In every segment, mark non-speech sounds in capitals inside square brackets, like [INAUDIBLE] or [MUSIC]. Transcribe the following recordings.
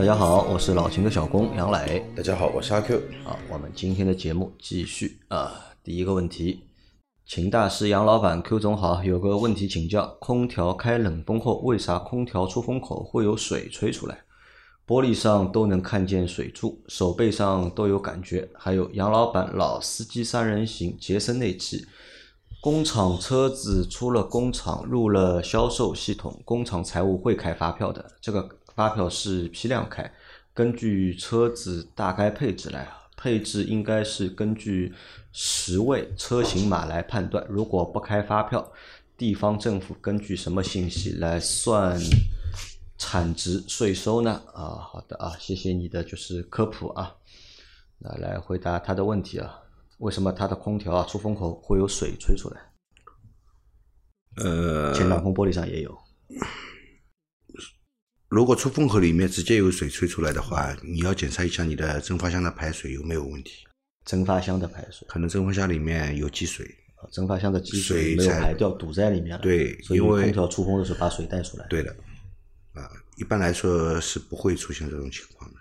大家好，我是老秦的小工杨磊。大家好，我是阿 Q。好，我们今天的节目继续啊。第一个问题，秦大师、杨老板、Q 总好，有个问题请教：空调开冷风后，为啥空调出风口会有水吹出来？玻璃上都能看见水珠，手背上都有感觉。还有杨老板老司机三人行，杰森那期，工厂车子出了工厂入了销售系统，工厂财务会开发票的，这个发票是批量开，根据车子大概配置来，配置应该是根据十位车型码来判断。如果不开发票，地方政府根据什么信息来算？产值税收呢？啊，好的啊，谢谢你的就是科普啊。那来回答他的问题啊，为什么他的空调啊出风口会有水吹出来？呃，前挡风玻璃上也有。如果出风口里面直接有水吹出来的话，你要检查一下你的蒸发箱的排水有没有问题。蒸发箱的排水，可能蒸发箱里面有积水，蒸发箱的积水没有排掉，堵在里面了。对所以因为空调出风的时候把水带出来。对的，啊，一般来说是不会出现这种情况的。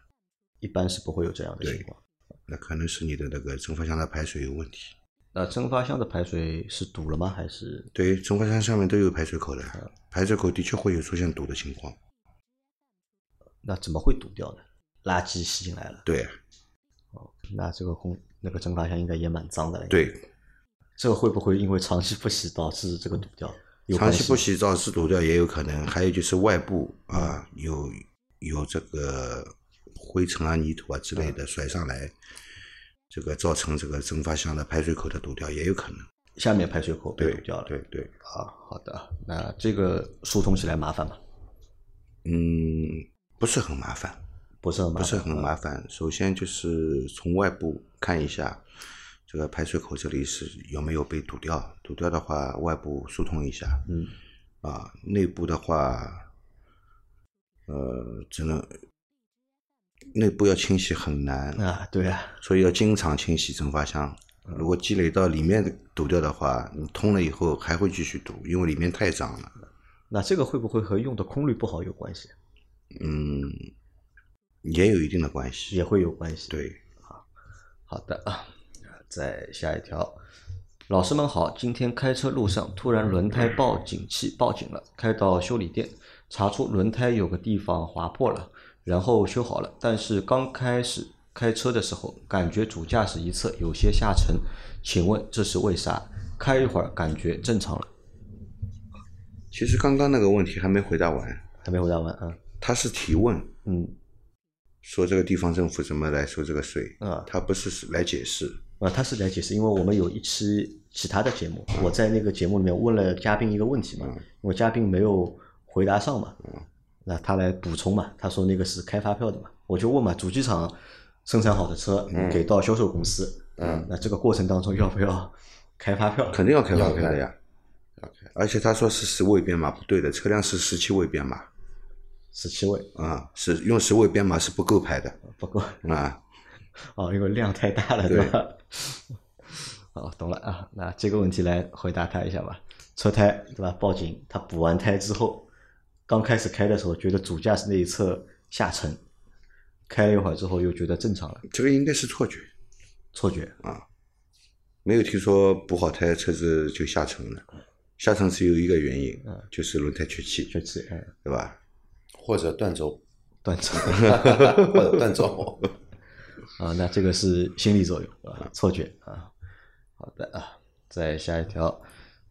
一般是不会有这样的情况。那可能是你的那个蒸发箱的排水有问题。那蒸发箱的排水是堵了吗？还是对，蒸发箱上面都有排水口的，排水口的确会有出现堵的情况。那怎么会堵掉呢？垃圾吸进来了。对哦那这个空那个蒸发箱应该也蛮脏的了。，对，这个会不会因为长期不洗导致这个堵掉？长期不洗澡是堵掉也有可能，还有就是外部啊有有这个灰尘啊、泥土啊之类的甩上来，这个造成这个蒸发箱的排水口的堵掉也有可能。下面排水口被堵掉了。对对，啊，好的，那这个疏通起来麻烦吗？嗯，不是很麻烦，不是很麻烦，不是很麻烦。首先就是从外部看一下这个排水口这里是有没有被堵掉，堵掉的话外部疏通一下。嗯，啊，内部的话，呃，只能内部要清洗很难，啊，对啊，所以要经常清洗蒸发箱。如果积累到里面堵掉的话，你通了以后还会继续堵，因为里面太脏了。那这个会不会和用的空滤不好有关系？嗯，也有一定的关系。也会有关系。，对，啊好的啊，再下一条。老师们好，今天开车路上突然轮胎报警器报警了，开到修理店查出轮胎有个地方划破了，然后修好了，但是刚开始开车的时候感觉主驾驶一侧有些下沉，请问这是为啥？开一会儿感觉正常了，其实刚刚那个问题还没回答完，还没回答完啊？他是提问嗯说这个地方政府怎么来收这个税，啊他不是来解释。啊，他是来解释，因为我们有一期其他的节目，我在那个节目里面问了嘉宾一个问题嘛，因为嘉宾没有回答上嘛，那他来补充嘛，他说那个是开发票的嘛，我就问嘛，主机厂生产好的车给到销售公司，嗯，那这个过程当中要不要开发票？肯定要开发票的呀。而且他说是十位编码不对的，车辆是十七位编码十七位啊，是用十位编码是不够排的不够啊。[LAUGHS] 哦，因为量太大了，对吧？[LAUGHS] 哦，懂了啊。那这个问题来回答他一下吧。车胎对吧？报警，他补完胎之后，刚开始开的时候觉得主驾驶那一侧下沉，开了一会儿之后又觉得正常了，这个应该是错觉，错觉啊。没有听说补好胎车子就下沉了。下沉只有一个原因，就是轮胎缺气，缺气，嗯，对吧？或者断轴，断轴 [LAUGHS] 或者断轴。[LAUGHS] 啊，那这个是心理作用啊，错觉啊。好的啊，再下一条，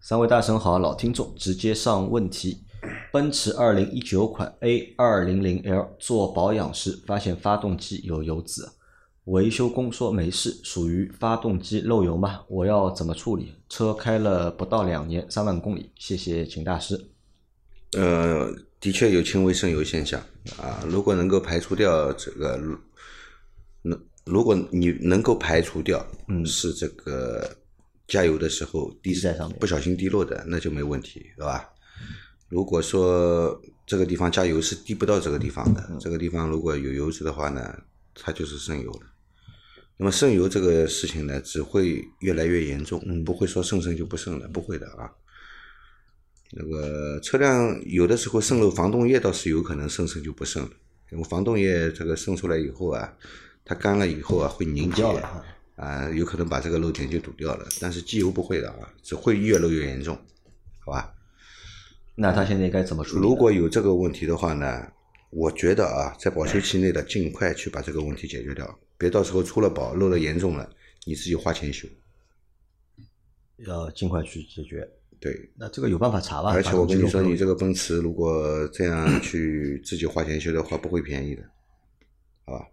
三位大神好，老听众直接上问题。奔驰二零一九款 A 二零零 L 做保养时发现发动机有油渍，维修工说没事，属于发动机漏油吗？我要怎么处理？车开了不到两年，三万公里，谢谢秦大师。呃，的确有轻微渗油现象啊。如果能够排除掉这个能如果你能够排除掉，嗯是这个加油的时候滴在上面不小心滴落的，那就没问题，对吧？如果说这个地方加油是滴不到这个地方的，这个地方如果有油脂的话呢，它就是渗油了。那么渗油这个事情呢，只会越来越严重，嗯不会说渗渗就不渗了，不会的啊。那个车辆有的时候渗漏防冻液倒是有可能渗渗就不渗了，因为防冻液这个渗出来以后啊，它干了以后啊会凝结掉了啊啊，有可能把这个漏点就堵掉了。但是机油不会的啊，只会越漏越严重，好吧？那他现在该怎么处理？如果有这个问题的话呢，我觉得啊，在保修期内的尽快去把这个问题解决掉，别到时候出了保漏的严重了，你自己花钱修。要尽快去解决。对，那这个有办法查吧？而且我跟你说，你这个个奔驰如果这样 [LAUGHS] 去自己花钱修的话，不会便宜的，好吧？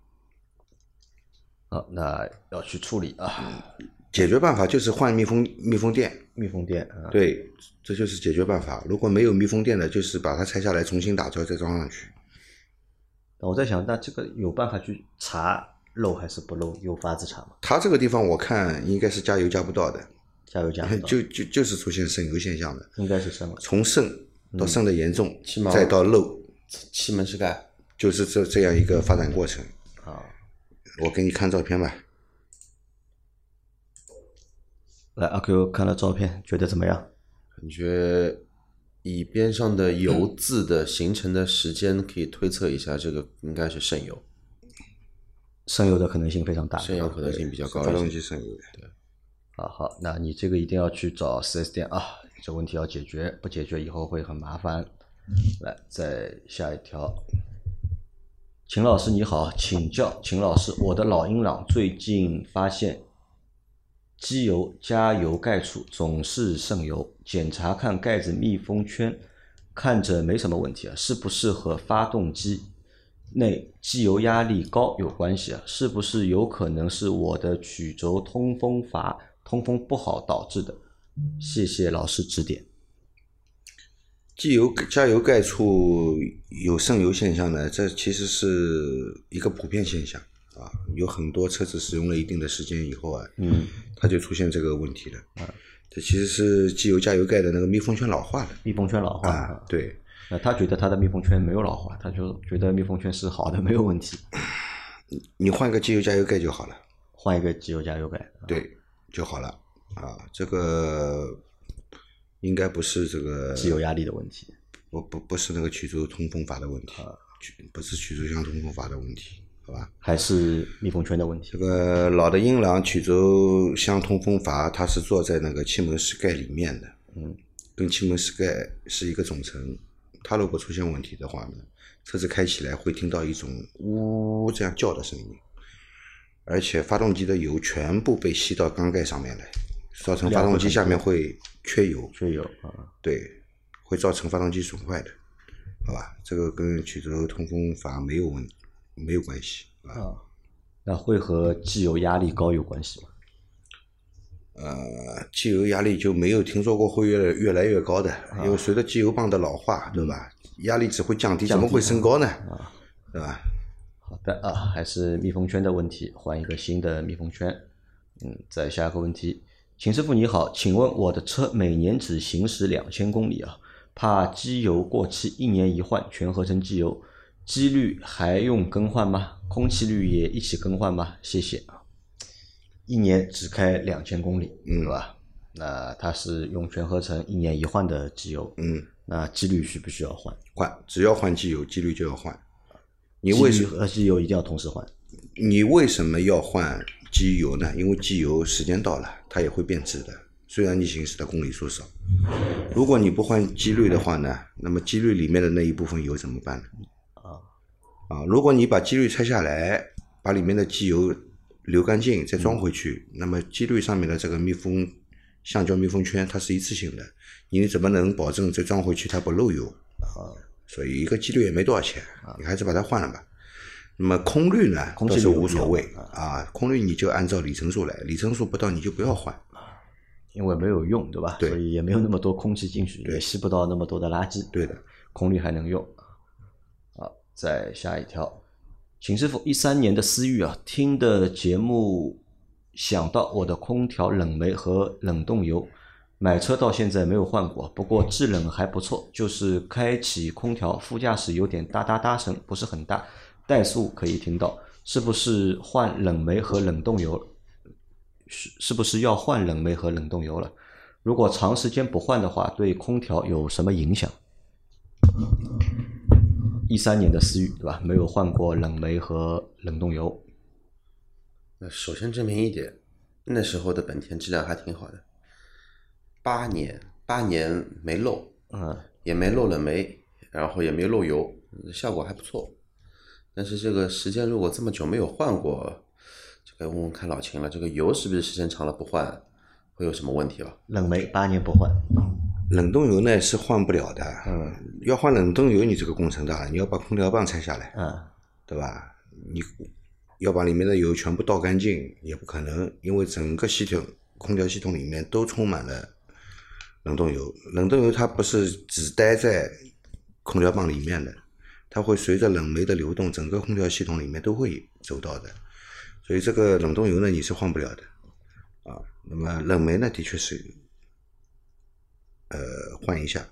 啊，那要去处理啊，解决办法就是换密封密封垫，密封垫啊，对，这就是解决办法。如果没有密封垫的，就是把它拆下来重新打胶再装上去。那我在想，那这个有办法去查漏还是不漏？有法子查吗？他这个地方我看应该是加油加不到的，加油加不到 [LAUGHS] 就就就是出现渗油现象的，应该是渗了。从渗到渗的严重，再到漏，气门室盖，就是这这样一个发展过程。啊，我给你看照片吧。来，阿 Q 看了照片，觉得怎么样？感觉以边上的油渍的形成的时间可以推测一下，这个应该是渗油，渗油的可能性非常大。渗油可能性比较高发动。机渗油的。啊，好，那你这个一定要去找 4S 店啊，这问题要解决，不解决以后会很麻烦。来，再下一条。秦老师你好，请教秦老师，我的老英朗最近发现机油加油盖处总是渗油，检查看盖子密封圈，看着没什么问题啊，是不是和发动机内机油压力高有关系啊？是不是有可能是我的曲轴通风阀通风不好导致的？谢谢老师指点。机油加油盖处有渗油现象呢，这其实是一个普遍现象啊。有很多车子使用了一定的时间以后啊，嗯，它就出现这个问题了。啊，这其实是机油加油盖的那个密封圈老化了密封圈老化啊。对，那他觉得他的密封圈没有老化，他就觉得密封圈是好的，没有问题，你换个机油加油盖就好了，换一个机油加油盖。对，就好了啊。这个应该不是这个机油压力的问题。不不不是那个曲轴通风阀的问题，啊不是曲轴箱通风阀的问题，好吧？还是密封圈的问题这。个老的英朗曲轴箱通风阀，它是坐在那个气门室盖里面的，嗯，跟气门室盖是一个总成。它如果出现问题的话呢，车子开起来会听到一种呜这样叫的声音，而且发动机的油全部被吸到缸盖上面来，造成发动机下面会缺油，缺油啊，对，会造成发动机损坏的，好吧？这个跟曲轴通风阀没有问没有关系啊。啊，那会和机油压力高有关系吗？呃，机油压力就没有听说过会越越来越高的，因为随着机油泵的老化，对吧？压力只会降低，怎么会升高呢？啊对吧？好的啊，还是密封圈的问题，换一个新的密封圈。嗯，再下一个问题，秦师傅你好，请问我的车每年只行驶两千公里啊，怕机油过期，一年一换全合成机油，机滤还用更换吗？空气滤也一起更换吗？谢谢啊。一年只开两千公里，嗯对吧？那它是用全合成一年一换的机油，嗯，那机滤需不需要换？换，只要换机油，机滤就要换。你为什机滤和机油一定要同时换？你为什么要换机油呢？因为机油时间到了，它也会变质的。虽然你行驶的公里数少，如果你不换机滤的话呢，那么机滤里面的那一部分油怎么办呢？啊啊，如果你把机滤拆下来，把里面的机油流干净，再装回去，那么机滤上面的这个密封橡胶密封圈它是一次性的，你怎么能保证再装回去它不漏油？啊，所以一个机滤也没多少钱，你还是把它换了吧。那么空滤呢，倒是无所谓啊，空滤你就按照里程数来，里程数不到你就不要换。因为没有用，对吧？对所以也没有那么多空气进去，也吸不到那么多的垃圾。对的，空滤还能用。好，再下一条，秦师傅，一三年的思域啊，听的节目想到我的空调冷媒和冷冻油，买车到现在没有换过，不过制冷还不错，就是开启空调副驾驶有点哒哒哒声，不是很大，怠速可以听到，是不是换冷媒和冷冻油？是是不是要换冷媒和冷冻油了？如果长时间不换的话，对空调有什么影响？一三年的思域对吧？没有换过冷媒和冷冻油。那首先证明一点，那时候的本田质量还挺好的，八年八年没漏，嗯，也没漏冷媒，然后也没漏油，效果还不错。但是这个时间如果这么久没有换过，就该问问看老秦了，这个油是不是时间长了不换会有什么问题了？冷媒八年不换，冷冻油呢是换不了的，嗯，要换冷冻油，你这个工程大了，你要把空调棒拆下来，嗯，对吧？你要把里面的油全部倒干净也不可能，因为整个系统空调系统里面都充满了冷冻油。冷冻油它不是只待在空调棒里面的，它会随着冷媒的流动，整个空调系统里面都会走到的。所以这个冷冻油呢，你是换不了的啊。那么冷媒呢，的确是呃换一下，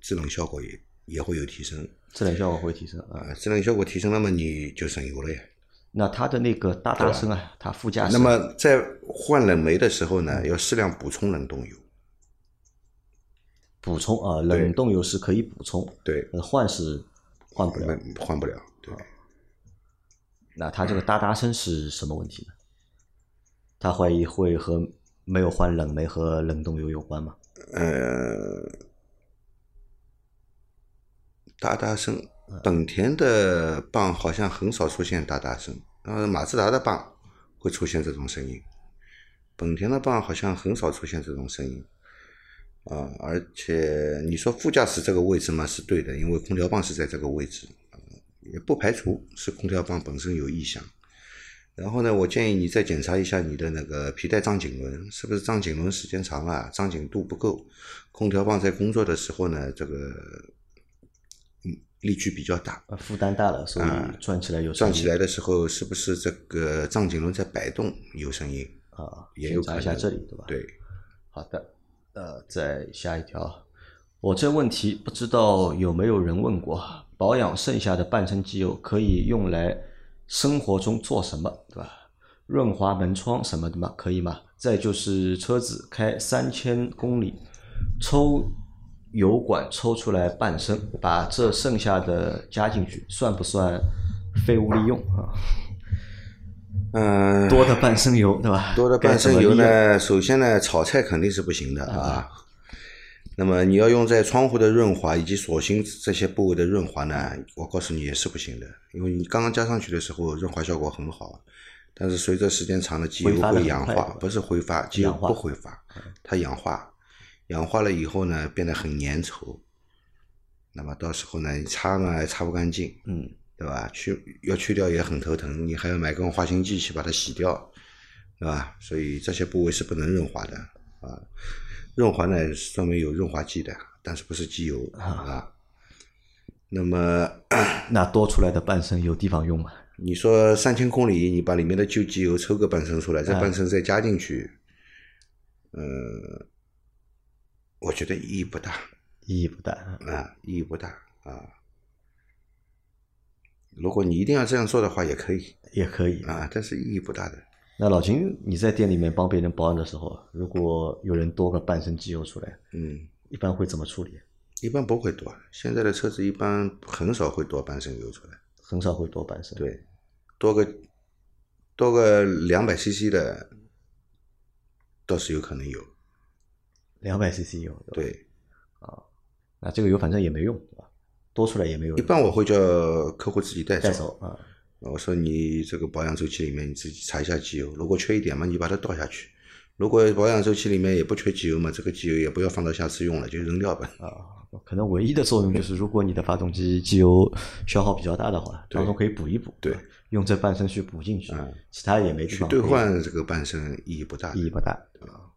制冷效果也也会有提升制冷效果会提升啊。啊。制冷效果提升，那么你就省油了呀。那它的那个大大声啊，它副驾驶那么在换冷媒的时候呢，要适量补充冷冻油。补充啊，冷冻油是可以补充，对，呃换是换不了。换不了。对，那他这个哒哒声是什么问题呢？他怀疑会和没有换冷媒和冷冻油有关吗？呃，哒哒声，本田的棒好像很少出现哒哒声，呃，马自达的棒会出现这种声音，本田的棒好像很少出现这种声音。啊，而且你说副驾驶这个位置嘛是对的，因为空调棒是在这个位置，呃也不排除是空调棒本身有异响。然后呢，我建议你再检查一下你的那个皮带张紧轮，是不是张紧轮时间长了，张紧度不够，空调棒在工作的时候呢，这个嗯力矩比较大，呃负担大了，所以啊转起来有声音转起来的时候是不是这个张紧轮在摆动有声音？啊，也有检查一下可能这里对吧？对，好的，呃，再下一条，我这问题不知道有没有人问过，保养剩下的半升机油可以用来生活中做什么，对吧？润滑门窗什么的吗？可以吗？再就是车子开三千公里，抽油管抽出来半升，把这剩下的加进去，算不算废物利用啊？嗯、多的半生油，对吧？多的半升该怎么利用？油呢，首先呢，炒菜肯定是不行的啊。那么你要用在窗户的润滑以及锁芯这些部位的润滑呢，我告诉你也是不行的，因为你刚刚加上去的时候润滑效果很好，但是随着时间长了，机油会氧化不是挥发，机油不挥发，它氧化，氧化了以后呢，变得很粘稠，那么到时候呢，你擦呢还擦不干净，嗯，对吧？去要去掉也很头疼，你还要买根化清剂去把它洗掉，对吧？所以这些部位是不能润滑的啊。润滑呢，专门有润滑剂的，但是不是机油啊。那么 [COUGHS] 那多出来的半升有地方用吗？你说三千公里，你把里面的旧机油抽个半升出来，这哎半升再加进去，呃，我觉得意义不大意义不大。啊，意义不大啊。如果你一定要这样做的话，也可以也可以。啊，但是意义不大的。那老秦，你在店里面帮别人保养的时候，如果有人多个半升机油出来，嗯，一般会怎么处理？一般不会多，现在的车子一般很少会多半升油出来，很少会多半升。，对，多个多个两百 CC 的倒是有可能有，两百 CC 有。对啊，那这个油反正也没用？多出来也没有。一般我会叫客户自己带带走。啊，我说你这个保养周期里面你自己查一下机油，如果缺一点嘛，你把它倒下去；如果保养周期里面也不缺机油嘛，这个机油也不要放到下次用了，就扔掉吧。啊，可能唯一的作用就是，如果你的发动机机油消耗比较大的话，对当中可以补一补，对，用这半升去补进去嗯，其他也没地去兑换这个半升意义不大。意义不大啊。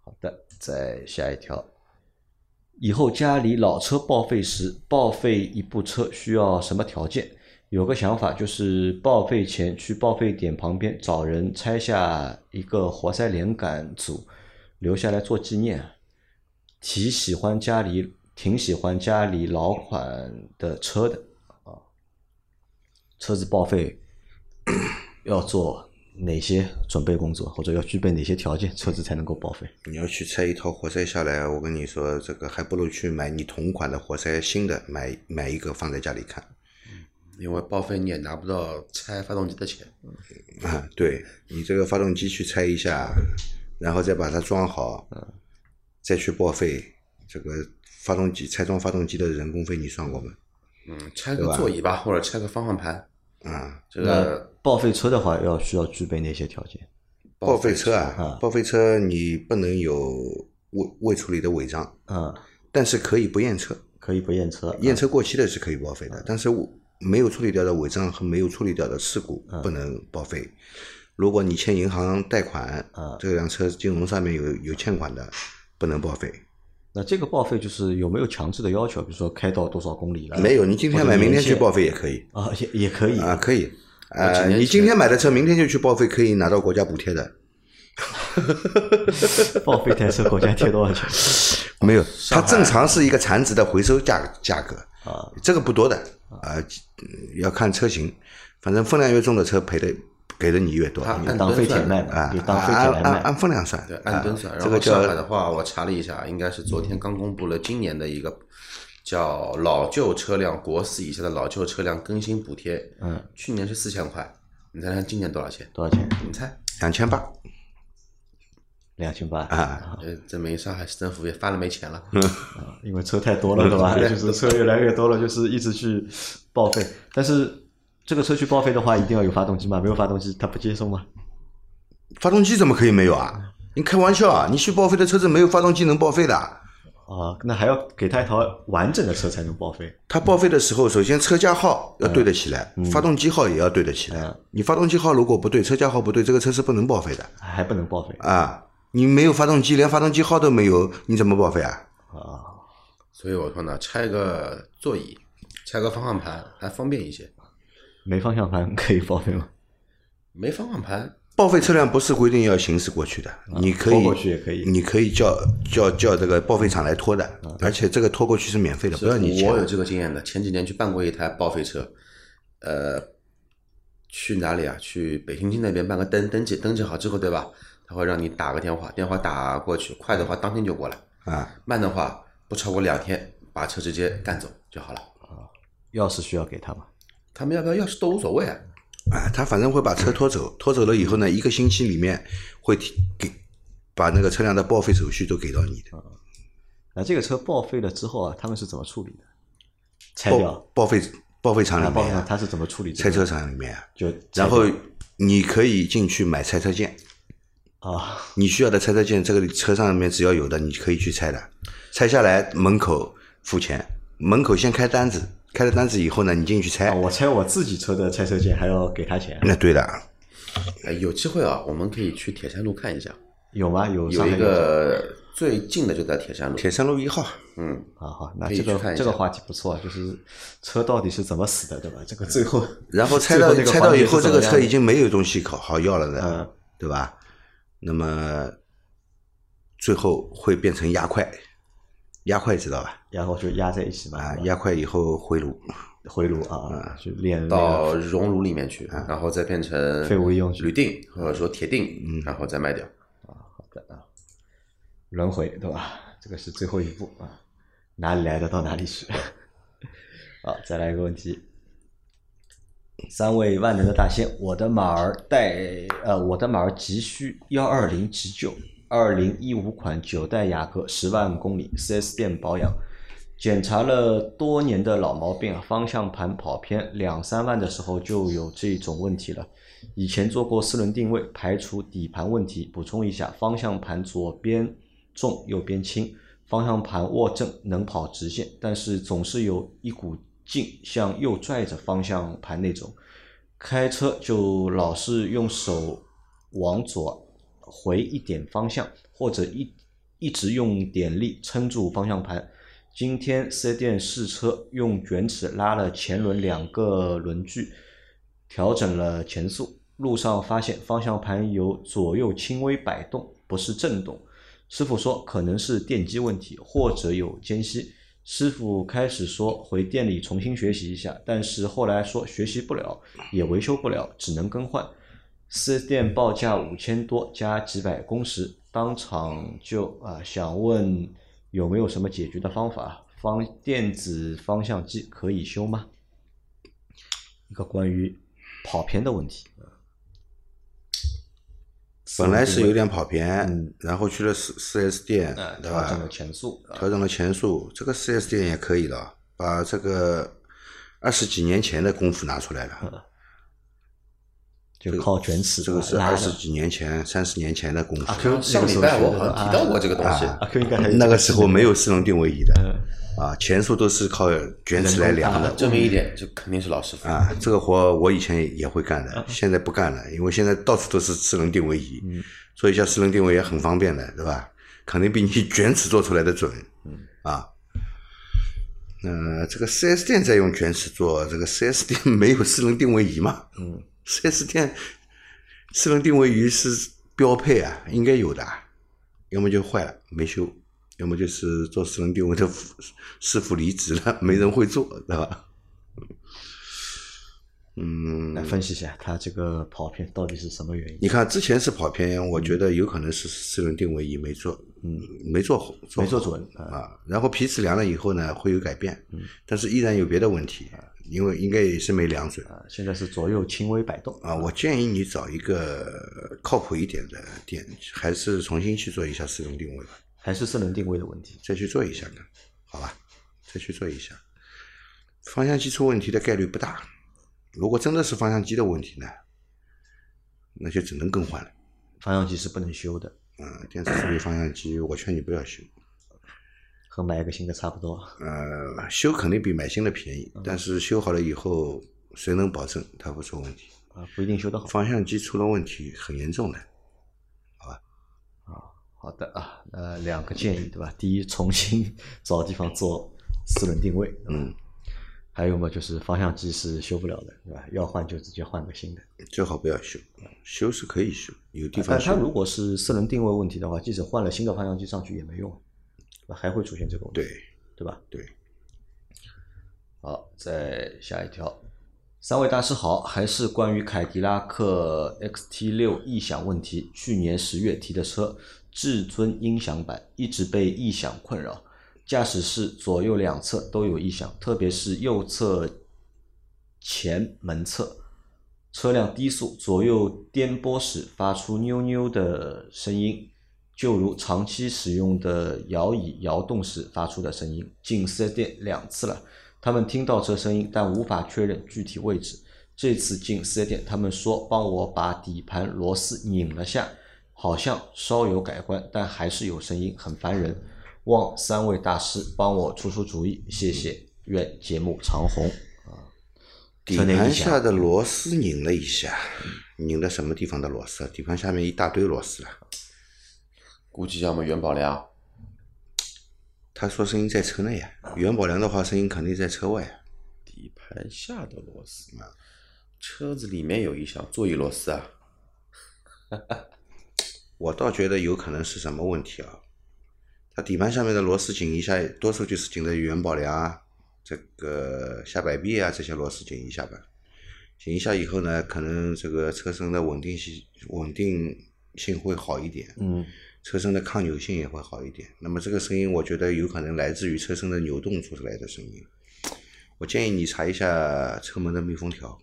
好的，再下一条。以后家里老车报废时，报废一部车需要什么条件？有个想法，就是报废前去报废点旁边找人拆下一个活塞连杆组，留下来做纪念。挺喜欢家里，挺喜欢家里老款的车的啊。车子报废 [COUGHS] 要做哪些准备工作，或者要具备哪些条件，车子才能够报废？你要去拆一套活塞下来，我跟你说，这个还不如去买你同款的活塞新的，买买一个放在家里看。因为报废你也拿不到拆发动机的钱。啊，对你这个发动机去拆一下，然后再把它装好，再去报废，这个发动机拆装发动机的人工费你算过吗？嗯，拆个座椅吧，或者拆个方向盘。啊，这那个报废车的话，要需要具备哪些条件？报废车啊啊，报废车你不能有未未处理的违章，嗯，但是可以不验车，可以不验车，验车过期的是可以报废的，但是没有处理掉的违章和没有处理掉的事故不能报废。如果你欠银行贷款嗯，这辆车金融上面有有欠款的，不能报废。那这个报废就是有没有强制的要求？比如说开到多少公里了？没有，你今天买，明天去报废也可以啊，也也可以啊，可以。几呃，你今天买的车，明天就去报废，可以拿到国家补贴的。[LAUGHS] 报废台车国家贴多少钱？[LAUGHS] 没有，它正常是一个残值的回收价价格啊，这个不多的啊、嗯要看车型，反正分量越重的车赔的给的你越多它按当废铁卖啊嘛，就，当废铁来卖。按按按分量算，对，啊按吨算。然后这个上海叫的话，我查了一下，应该是昨天刚公布了今年的一个叫老旧车辆国四以下的老旧车辆更新补贴。嗯，去年是四千块，你猜猜今年多少钱？多少钱？你猜？两千八两千八啊，呃，证明上海市政府也发了没钱了。[LAUGHS] 因为车太多了，[LAUGHS] 对吧？就是车越来越多了，就是一直去报废。但是这个车去报废的话，一定要有发动机吗？没有发动机，他不接受吗？发动机怎么可以没有啊？你开玩笑啊？你去报废的车子没有发动机能报废的？啊，那还要给他一套完整的车才能报废。他报废的时候，首先车架号要对得起来，发动机号也要对得起来嗯。你发动机号如果不对，车架号不对，这个车是不能报废的还不能报废啊！你没有发动机，连发动机号都没有，你怎么报废啊？啊？所以我说呢，拆个座椅，拆个方向盘还方便一些。没方向盘可以报废吗？没方向盘，报废车辆不是规定要行驶过去的，你可以拖过去也可以你可以叫叫叫这个报废厂来拖的，而且这个拖过去是免费的，不要你钱。我有这个经验的，前几年去办过一台报废车，呃，去哪里啊？去北京津那边办个登登记，登记好之后，对吧？他会让你打个电话，电话打过去，快的话当天就过来，啊，慢的话不超过两天，把车直接干走就好了。钥匙需要给他吗？他们要不要钥匙都无所谓啊。啊，他反正会把车拖走，拖走了以后呢，一个星期里面会提给把那个车辆的报废手续都给到你的，那这个车报废了之后啊，他们是怎么处理的？拆掉？报废报废厂里面啊，他是怎么处理这个？拆车厂里面啊，就然后你可以进去买拆车件，啊，你需要的拆车件，这个车上面只要有的，你可以去拆的，拆下来门口付钱，门口先开单子，开了单子以后呢，你进去拆啊，，我拆我自己车的拆车件还要给他钱？那对的，哎，有机会啊，我们可以去铁山路看一下，有吗？有有一个最近的就在铁山路。铁山路一号，嗯，好，好，那这个这个话题不错，就是车到底是怎么死的，对吧？这个最后，[LAUGHS] 然后拆最到拆到以后，这个车已经没有东西可好要了的，嗯对吧？那么最后会变成压块，压块知道吧？然后就压在一起嘛，啊，压块以后回炉，回炉啊，就炼到熔炉里面去，然后再变成废物利用铝锭或者说铁锭，然后再卖掉。啊，好的啊。轮回，对吧？这个是最后一步啊，哪里来的到哪里去。[LAUGHS] 好，再来一个问题。三位万能的大仙，我的马儿带呃，我的马儿急需幺二零急救，二零一五款九代雅阁，十万公里，4S 店保养，检查了多年的老毛病，方向盘跑偏，两三万的时候就有这种问题了。以前做过四轮定位，排除底盘问题。补充一下，方向盘左边重，右边轻，方向盘握正，能跑直线，但是总是有一股劲向右拽着方向盘那种。开车就老是用手往左回一点方向，或者一一直用点力撑住方向盘，今天四 S 店试车用卷尺拉了前轮两个轮距，调整了前速，路上发现方向盘有左右轻微摆动，不是震动。师傅说可能是电机问题，或者有间隙。师傅开始说回店里重新学习一下，但是后来说学习不了，也维修不了，只能更换。四 S 店报价五千多加几百工时，当场就啊想问有没有什么解决的方法？方电子方向机可以修吗？一个关于跑偏的问题。本来是有点跑偏，嗯然后去了四四 S 店，呃，对吧调整了？前速，啊调整了前速，这个四 S 店也可以的，把这个二十几年前的功夫拿出来了。就靠卷尺这个是二十几年前、三十年前的功夫。上礼拜我好像提到过这个东西，阿 Q 应该还那个时候没有四轮定位仪的，嗯啊，前速都是靠卷尺来量的。证明一点，就肯定是老师傅。啊，这个活我以前也会干的，现在不干了，因为现在到处都是四轮定位仪，所以叫四轮定位也很方便的，对吧？肯定比你卷尺做出来的准，啊。那这个四 S 店在用卷尺做，这个四 S 店没有四轮定位仪嘛？嗯，四 S 店四轮定位仪是标配啊，应该有的啊，要么就坏了没修，要么就是做四轮定位的师师傅离职了，[LAUGHS] 没人会做，对吧？嗯，来分析一下他这个跑偏到底是什么原因？你看之前是跑偏，我觉得有可能是四轮定位仪没做，嗯，没做好，没做准啊啊。然后皮尺量了以后呢，会有改变，嗯，但是依然有别的问题，因为应该也是没量准啊，现在是左右轻微摆动啊。我建议你找一个靠谱一点的店，还是重新去做一下四轮定位吧，还是四轮定位的问题。再去做一下看，好吧？再去做一下，方向机出问题的概率不大。如果真的是方向机的问题呢，那就只能更换了。方向机是不能修的，嗯，电子助力方向机，我劝你不要修。和买一个新的差不多。呃，修肯定比买新的便宜，但是修好了以后，谁能保证它不出问题？啊，不一定修得好。方向机出了问题很严重的。好吧？啊，好的啊，呃，两个建议对吧？第一，重新找地方做四轮定位，嗯，还有嘛，就是方向机是修不了的，对吧？要换就直接换个新的。最好不要修，修是可以修，有地方但它。如果是四轮定位问题的话，即使换了新的方向机上去也没用？还会出现这个问题，对对吧？对，好，再下一条，三位大师好，还是关于凯迪拉克 XT 六异响问题。去年十月提的车，至尊音响版一直被异响困扰，驾驶室左右两侧都有异响，特别是右侧前门侧，车辆低速左右颠簸时发出妞妞的声音，就如长期使用的摇椅摇动时发出的声音。进四 S 店两次了，他们听到这声音，但无法确认具体位置。这次进四 S 店，他们说帮我把底盘螺丝拧了下，好像稍有改观，但还是有声音，很烦人。望三位大师帮我出出主意，谢谢。愿节目长红。底车内异响盘下的螺丝拧了一下，拧的什么地方的螺丝啊？底盘下面一大堆螺丝了。估计要么元宝梁，他说声音在车内啊，元宝梁的话声音肯定在车外啊。底盘下的螺丝嘛，车子里面有一项座椅螺丝啊，[LAUGHS] 我倒觉得有可能是什么问题啊？它底盘下面的螺丝紧一下，多数就是紧的元宝梁啊、这个下摆臂啊这些螺丝紧一下吧。紧一下以后呢，可能这个车身的稳定性稳定性会好一点，嗯，车身的抗扭性也会好一点。那么这个声音，我觉得有可能来自于车身的扭动出来的声音。我建议你查一下车门的密封条，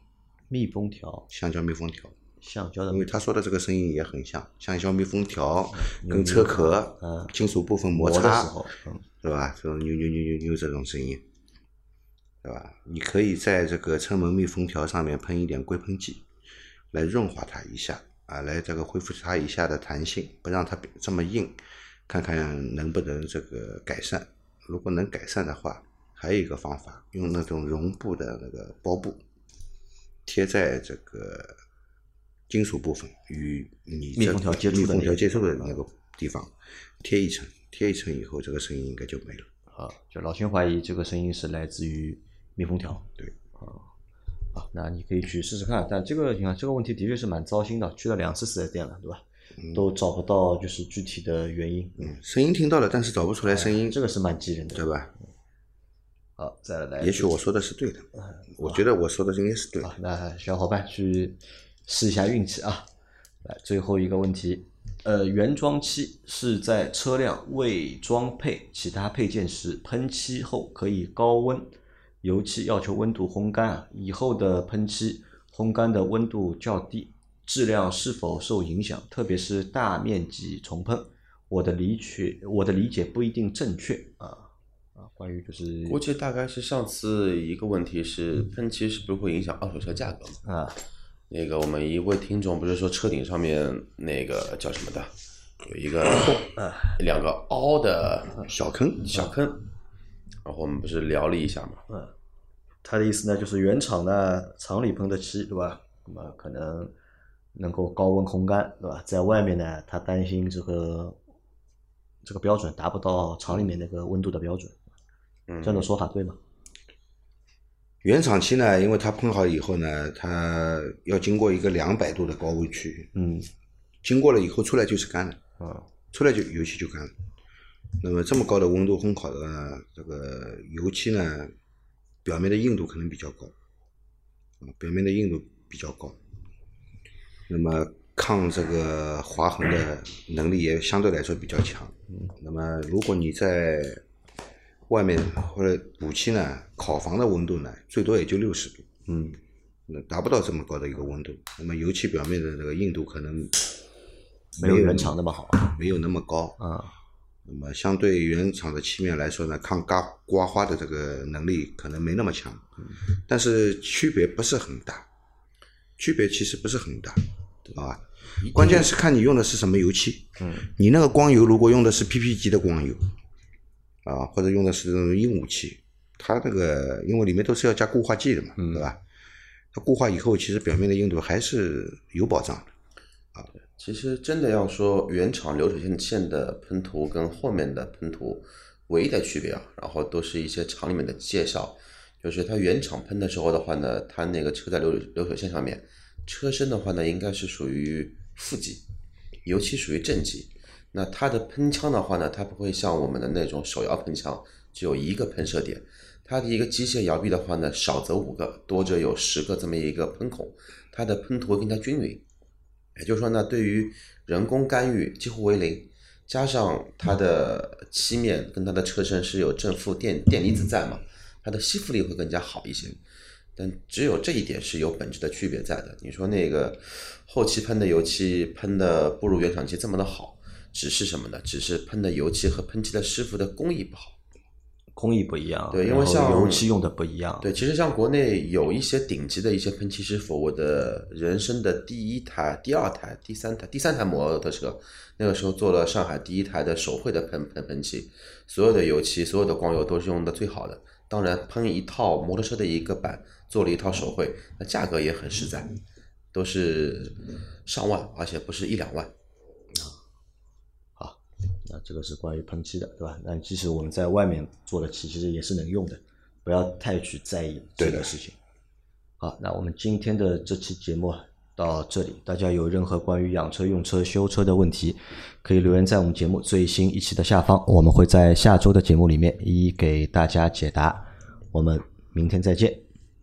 密封条、橡胶密封条。橡胶的因为他说的这个声音也很像，橡胶密封条跟车壳、嗯金属部分摩擦嗯，是吧？这种扭扭扭扭扭这种声音，对吧？你可以在这个车门密封条上面喷一点硅喷剂，来润滑它一下啊，来这个恢复它一下的弹性，不让它变这么硬，看看能不能这个改善。如果能改善的话，还有一个方法，用那种绒布的那个包布贴在这个金属部分与你密封条接触的密封条那个接触的那个地方贴一层，贴一层以后，这个声音应该就没了。啊，就老秦怀疑这个声音是来自于密封条。对，啊，啊，那你可以去试试看。但这个你看这个问题的确是蛮糟心的，去了两次四 S 店了，对吧？都找不到就是具体的原因。嗯，声音听到了，但是找不出来声音，这个是蛮激人的，对吧？好，再来。也许我说的是对的，我觉得我说的应该是对的。那小伙伴去试一下运气啊！来，最后一个问题，呃，原装漆是在车辆未装配其他配件时喷漆后可以高温油漆要求温度烘干啊，以后的喷漆烘干的温度较低，质量是否受影响？特别是大面积重喷，我的理解我的理解不一定正确啊。关于就是估计大概是上次一个问题是喷漆是不是会影响二手车价格嘛？啊，那个我们一位听众不是说车顶上面那个叫什么的，有一个两个凹的小坑小坑，然后我们不是聊了一下嘛？嗯，他的意思呢就是原厂呢厂里喷的漆对吧？那么可能能够高温烘干对吧？在外面呢他担心这个这个标准达不到厂里面那个温度的标准。嗯这样的说法对吗？原厂漆呢，因为它喷好以后呢，它要经过一个两百度的高温区，嗯，经过了以后出来就是干的，啊，出来就油漆就干了。那么这么高的温度烘烤的呢，这个油漆呢，表面的硬度可能比较高，表面的硬度比较高，那么抗这个划痕的能力也相对来说比较强。那么如果你在外面或者补漆呢，烤房的温度呢，最多也就六十度，嗯，那达不到这么高的一个温度。那么油漆表面的这个硬度可能没有原厂那么好，没有那么高啊。那么相对原厂的漆面来说呢，抗刮刮花的这个能力可能没那么强，但是区别不是很大，区别其实不是很大，啊，关键是看你用的是什么油漆。嗯，你那个光油如果用的是 PP 级的光油。啊，或者用的是那种硬武器，它那个因为里面都是要加固化剂的嘛，对吧？它固化以后，其实表面的硬度还是有保障的。啊，其实真的要说原厂流水线线的喷涂跟后面的喷涂唯一的区别啊，然后都是一些厂里面的介绍，就是它原厂喷的时候的话呢，它那个车在流流水线上面，车身的话呢应该是属于负极，油漆属于正极。那它的喷枪的话呢，它不会像我们的那种手摇喷枪，只有一个喷射点。它的一个机械摇臂的话呢，少则五个，多则有十个这么一个喷孔，它的喷涂更加均匀。也就是说呢，对于人工干预几乎为零，加上它的漆面跟它的车身是有正负电电离子在嘛，它的吸附力会更加好一些。但只有这一点是有本质的区别在的。你说那个后期喷的油漆喷的不如原厂漆这么的好。只是什么呢？只是喷的油漆和喷漆的师傅的工艺不好，工艺不一样。对，因为像油漆用的不一样。对，其实像国内有一些顶级的一些喷漆师傅，我的人生的第一台、第二台、第三台、第三台摩托车，那个时候做了上海第一台的手绘的喷喷喷漆，所有的油漆、所有的光油都是用的最好的。当然，喷一套摩托车的一个板，做了一套手绘，那价格也很实在，都是上万，而且不是一两万。那这个是关于喷漆的，对吧？那即使我们在外面做的漆，其实也是能用的，不要太去在意这个事情。好，那我们今天的这期节目到这里，大家有任何关于养车、用车、修车的问题，可以留言在我们节目最新一期的下方，我们会在下周的节目里面一一给大家解答。我们明天再见，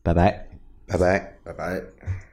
拜拜，拜拜，拜拜。